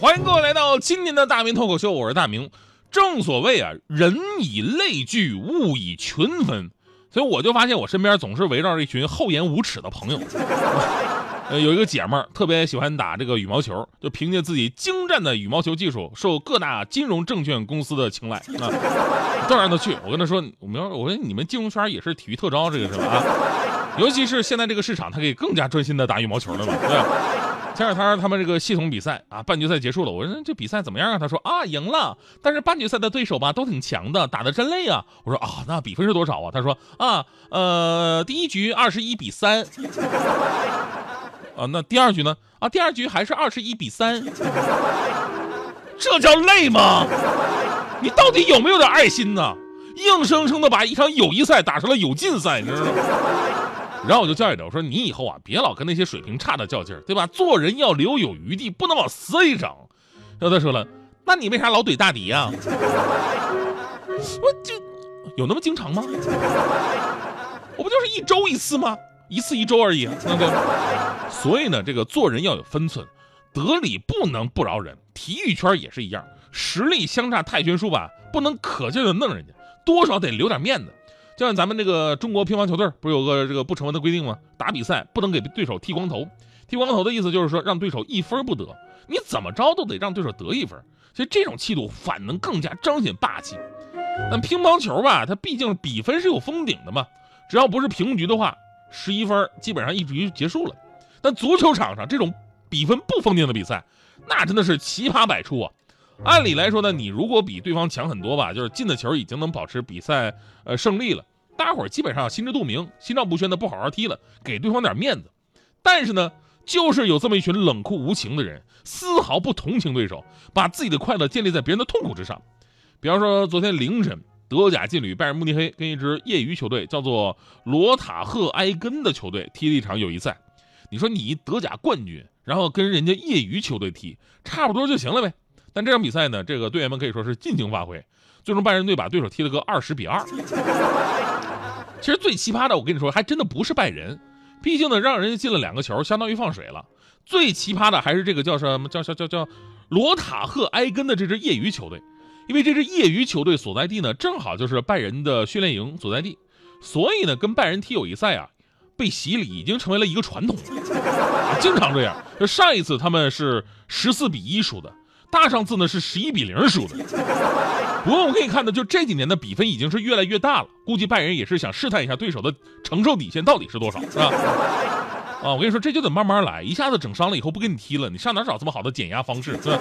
欢迎各位来到今年的大明脱口秀，我是大明。正所谓啊，人以类聚，物以群分，所以我就发现我身边总是围绕着一群厚颜无耻的朋友。呃，有一个姐们儿特别喜欢打这个羽毛球，就凭借自己精湛的羽毛球技术，受各大金融证券公司的青睐啊，都让她去。我跟她说，我们我说你们金融圈也是体育特招，这个是吧？啊，尤其是现在这个市场，她可以更加专心的打羽毛球了嘛，对吧？前两天他们这个系统比赛啊，半决赛结束了。我说这比赛怎么样啊？他说啊，赢了，但是半决赛的对手吧都挺强的，打的真累啊。我说啊，那比分是多少啊？他说啊，呃，第一局二十一比三。啊，那第二局呢？啊，第二局还是二十一比三。这叫累吗？你到底有没有点爱心呢？硬生生的把一场友谊赛打成了有劲赛，你知道吗？然后我就教育他，我说你以后啊，别老跟那些水平差的较劲儿，对吧？做人要留有余地，不能往死里整。然后他说了，那你为啥老怼大迪呀？我就有那么经常吗？我不就是一周一次吗？一次一周而已。对不对？所以呢，这个做人要有分寸，得理不能不饶人。体育圈也是一样，实力相差太悬殊吧，不能可劲的弄人家，多少得留点面子。就像咱们这个中国乒乓球队，不是有个这个不成文的规定吗？打比赛不能给对手剃光头。剃光头的意思就是说，让对手一分不得。你怎么着都得让对手得一分。其实这种气度反能更加彰显霸气。但乒乓球吧，它毕竟比分是有封顶的嘛，只要不是平局的话，十一分基本上一局结束了。但足球场上这种比分不封顶的比赛，那真的是奇葩百出啊。按理来说呢，你如果比对方强很多吧，就是进的球已经能保持比赛呃胜利了。大伙儿基本上心知肚明，心照不宣的不好好踢了，给对方点面子。但是呢，就是有这么一群冷酷无情的人，丝毫不同情对手，把自己的快乐建立在别人的痛苦之上。比方说，昨天凌晨，德甲劲旅拜仁慕尼黑跟一支业余球队叫做罗塔赫埃根的球队踢了一场友谊赛。你说你德甲冠军，然后跟人家业余球队踢，差不多就行了呗。但这场比赛呢，这个队员们可以说是尽情发挥，最终拜仁队把对手踢了个二十比二。其实最奇葩的，我跟你说，还真的不是拜仁，毕竟呢，让人家进了两个球，相当于放水了。最奇葩的还是这个叫什么叫叫叫叫罗塔赫埃根的这支业余球队，因为这支业余球队所在地呢，正好就是拜仁的训练营所在地，所以呢，跟拜仁踢友谊赛啊，被洗礼已经成为了一个传统，经常这样。就上一次他们是十四比一输的。大上次呢是十一比零输的，不过我们可以看到，就这几年的比分已经是越来越大了。估计拜仁也是想试探一下对手的承受底线到底是多少，是吧？啊，我跟你说，这就得慢慢来，一下子整伤了以后不跟你踢了，你上哪找这么好的减压方式？是吧？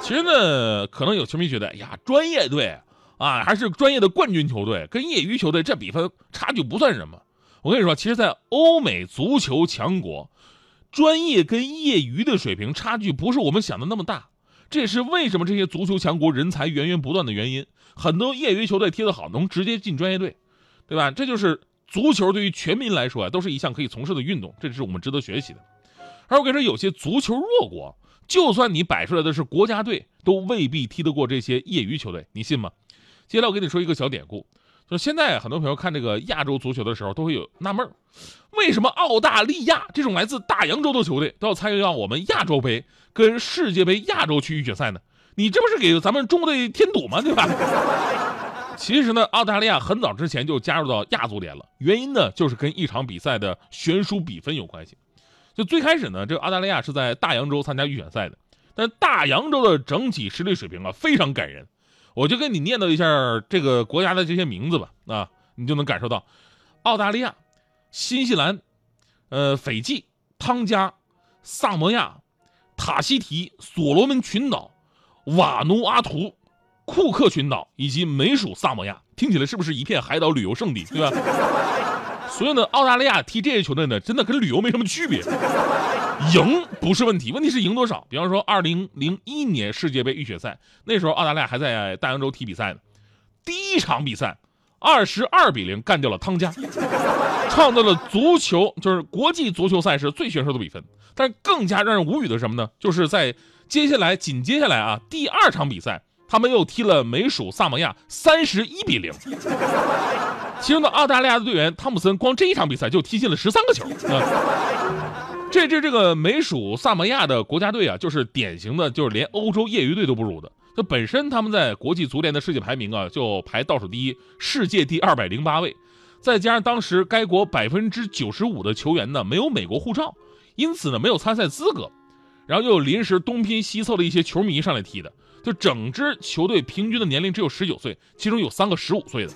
其实呢，可能有球迷觉得，哎呀，专业队啊，还是专业的冠军球队，跟业余球队这比分差距不算什么。我跟你说，其实，在欧美足球强国。专业跟业余的水平差距不是我们想的那么大，这也是为什么这些足球强国人才源源不断的原因。很多业余球队踢得好，能直接进专业队，对吧？这就是足球对于全民来说啊，都是一项可以从事的运动，这是我们值得学习的。而我跟你说，有些足球弱国，就算你摆出来的是国家队，都未必踢得过这些业余球队，你信吗？接下来我跟你说一个小典故。就现在，很多朋友看这个亚洲足球的时候，都会有纳闷儿：为什么澳大利亚这种来自大洋洲的球队都要参与到我们亚洲杯跟世界杯亚洲区域决赛呢？你这不是给咱们中国队添堵吗？对吧？其实呢，澳大利亚很早之前就加入到亚足联了，原因呢就是跟一场比赛的悬殊比分有关系。就最开始呢，这个澳大利亚是在大洋洲参加预选赛的，但大洋洲的整体实力水平啊非常感人。我就跟你念叨一下这个国家的这些名字吧，啊，你就能感受到，澳大利亚、新西兰、呃，斐济、汤加、萨摩亚、塔希提、所罗门群岛、瓦努阿图、库克群岛以及美属萨摩亚，听起来是不是一片海岛旅游胜地，对吧？所以呢，澳大利亚踢这些球队呢，真的跟旅游没什么区别。赢不是问题，问题是赢多少。比方说，二零零一年世界杯预选赛，那时候澳大利亚还在大洋洲踢比赛呢。第一场比赛，二十二比零干掉了汤加，创造了足球就是国际足球赛事最悬殊的比分。但是更加让人无语的是什么呢？就是在接下来紧接下来啊，第二场比赛，他们又踢了美属萨摩亚，三十一比零。其中的澳大利亚的队员汤姆森，光这一场比赛就踢进了十三个球。这支这个美属萨摩亚的国家队啊，就是典型的，就是连欧洲业余队都不如的。就本身他们在国际足联的世界排名啊，就排倒数第一，世界第二百零八位。再加上当时该国百分之九十五的球员呢没有美国护照，因此呢没有参赛资格。然后又临时东拼西凑的一些球迷上来踢的，就整支球队平均的年龄只有十九岁，其中有三个十五岁的，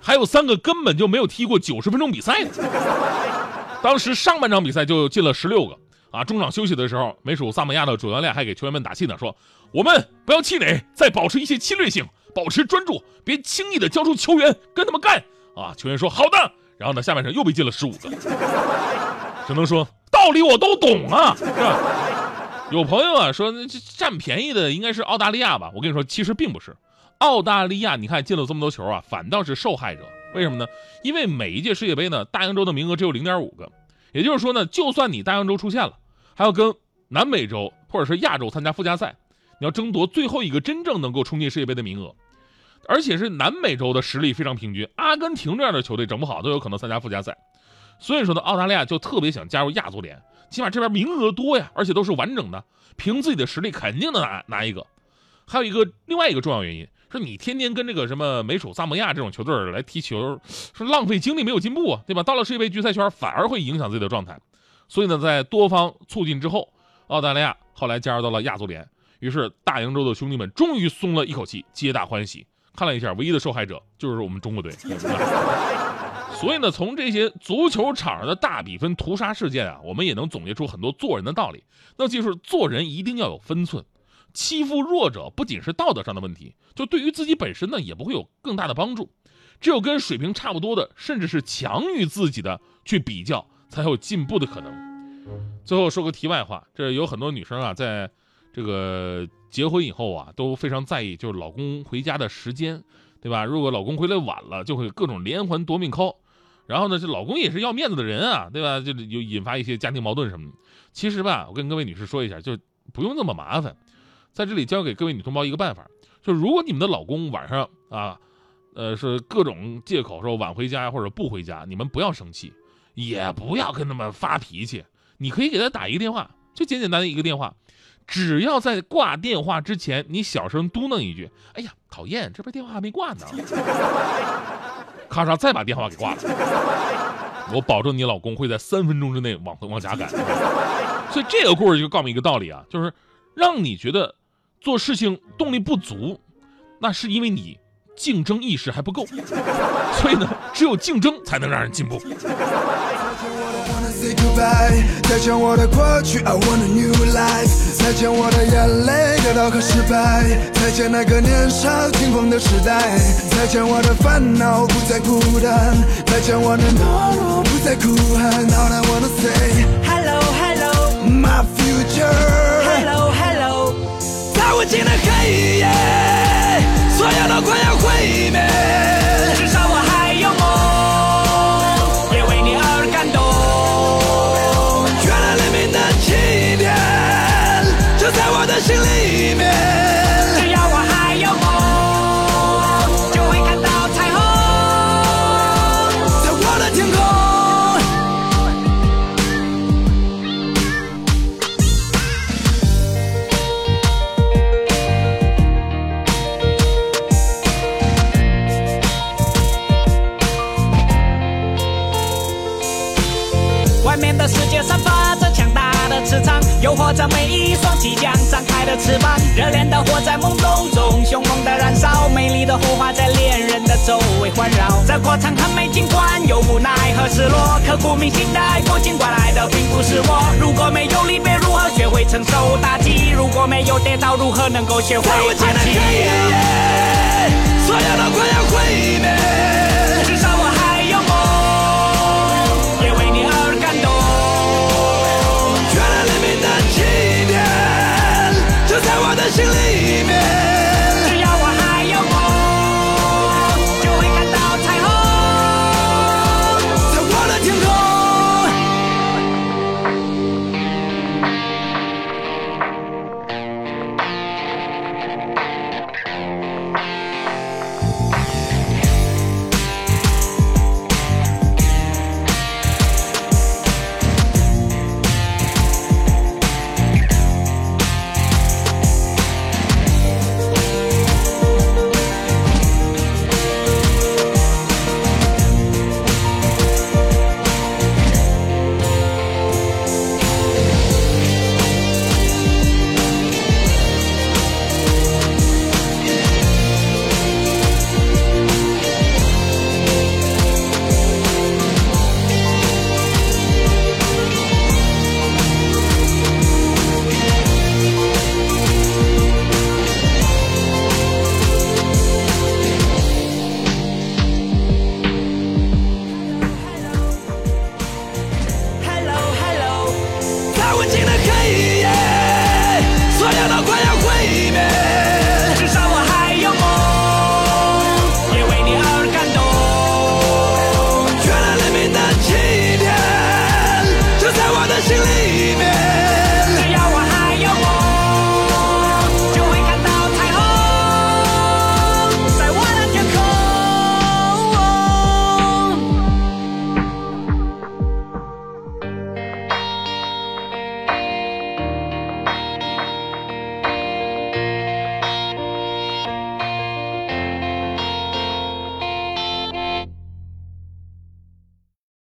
还有三个根本就没有踢过九十分钟比赛的。当时上半场比赛就进了十六个啊！中场休息的时候，美属萨摩亚的主教练还给球员们打气呢，说：“我们不要气馁，再保持一些侵略性，保持专注，别轻易的交出球员，跟他们干！”啊，球员说：“好的。”然后呢，下半场又被进了十五个，只能说道理我都懂啊，是吧？有朋友啊说这占便宜的应该是澳大利亚吧？我跟你说，其实并不是，澳大利亚你看进了这么多球啊，反倒是受害者。为什么呢？因为每一届世界杯呢，大洋洲的名额只有零点五个，也就是说呢，就算你大洋洲出现了，还要跟南美洲或者是亚洲参加附加赛，你要争夺最后一个真正能够冲进世界杯的名额，而且是南美洲的实力非常平均，阿根廷这样的球队整不好都有可能参加附加赛，所以说呢，澳大利亚就特别想加入亚足联，起码这边名额多呀，而且都是完整的，凭自己的实力肯定能拿拿一个。还有一个另外一个重要原因。说你天天跟这个什么美属萨摩亚这种球队来踢球，说浪费精力没有进步啊，对吧？到了世界杯决赛圈反而会影响自己的状态。所以呢，在多方促进之后，澳大利亚后来加入到了亚足联，于是大洋洲的兄弟们终于松了一口气，皆大欢喜。看了一下，唯一的受害者就是我们中国队。所以呢，从这些足球场上的大比分屠杀事件啊，我们也能总结出很多做人的道理。那就是做人一定要有分寸。欺负弱者不仅是道德上的问题，就对于自己本身呢也不会有更大的帮助。只有跟水平差不多的，甚至是强于自己的去比较，才有进步的可能。最后说个题外话，这有很多女生啊，在这个结婚以后啊，都非常在意就是老公回家的时间，对吧？如果老公回来晚了，就会各种连环夺命 call。然后呢，这老公也是要面子的人啊，对吧？就有引发一些家庭矛盾什么的。其实吧，我跟各位女士说一下，就不用那么麻烦。在这里教给各位女同胞一个办法，就如果你们的老公晚上啊，呃，是各种借口说晚回家或者不回家，你们不要生气，也不要跟他们发脾气，你可以给他打一个电话，就简简单单一个电话，只要在挂电话之前，你小声嘟囔一句：“哎呀，讨厌，这边电话还没挂呢。”咔嚓，再把电话给挂了，我保证你老公会在三分钟之内往回往家赶。所以这个故事就告诉我们一个道理啊，就是让你觉得。做事情动力不足，那是因为你竞争意识还不够，所以呢，只有竞争才能让人进步。再见我的过去，I want a new life。再见我的眼泪、跌倒和失败。再见那个年少轻狂的时代。再见我的烦恼，不再孤单。再见我的懦弱，不再哭喊。All I wanna say hello hello my future。无尽的黑夜，所有都快要毁灭。的世界散发着强大的磁场诱惑着每一双即将张开的翅膀，热烈的火在懵懂中凶猛的燃烧，美丽的火花在恋人的周围环绕。这过程很美，尽管有无奈和失落，刻骨铭心的爱过，尽管来的并不是我。如果没有离别，如何学会承受打击？如果没有跌倒，如何能够学会爬起？所有都快要毁灭，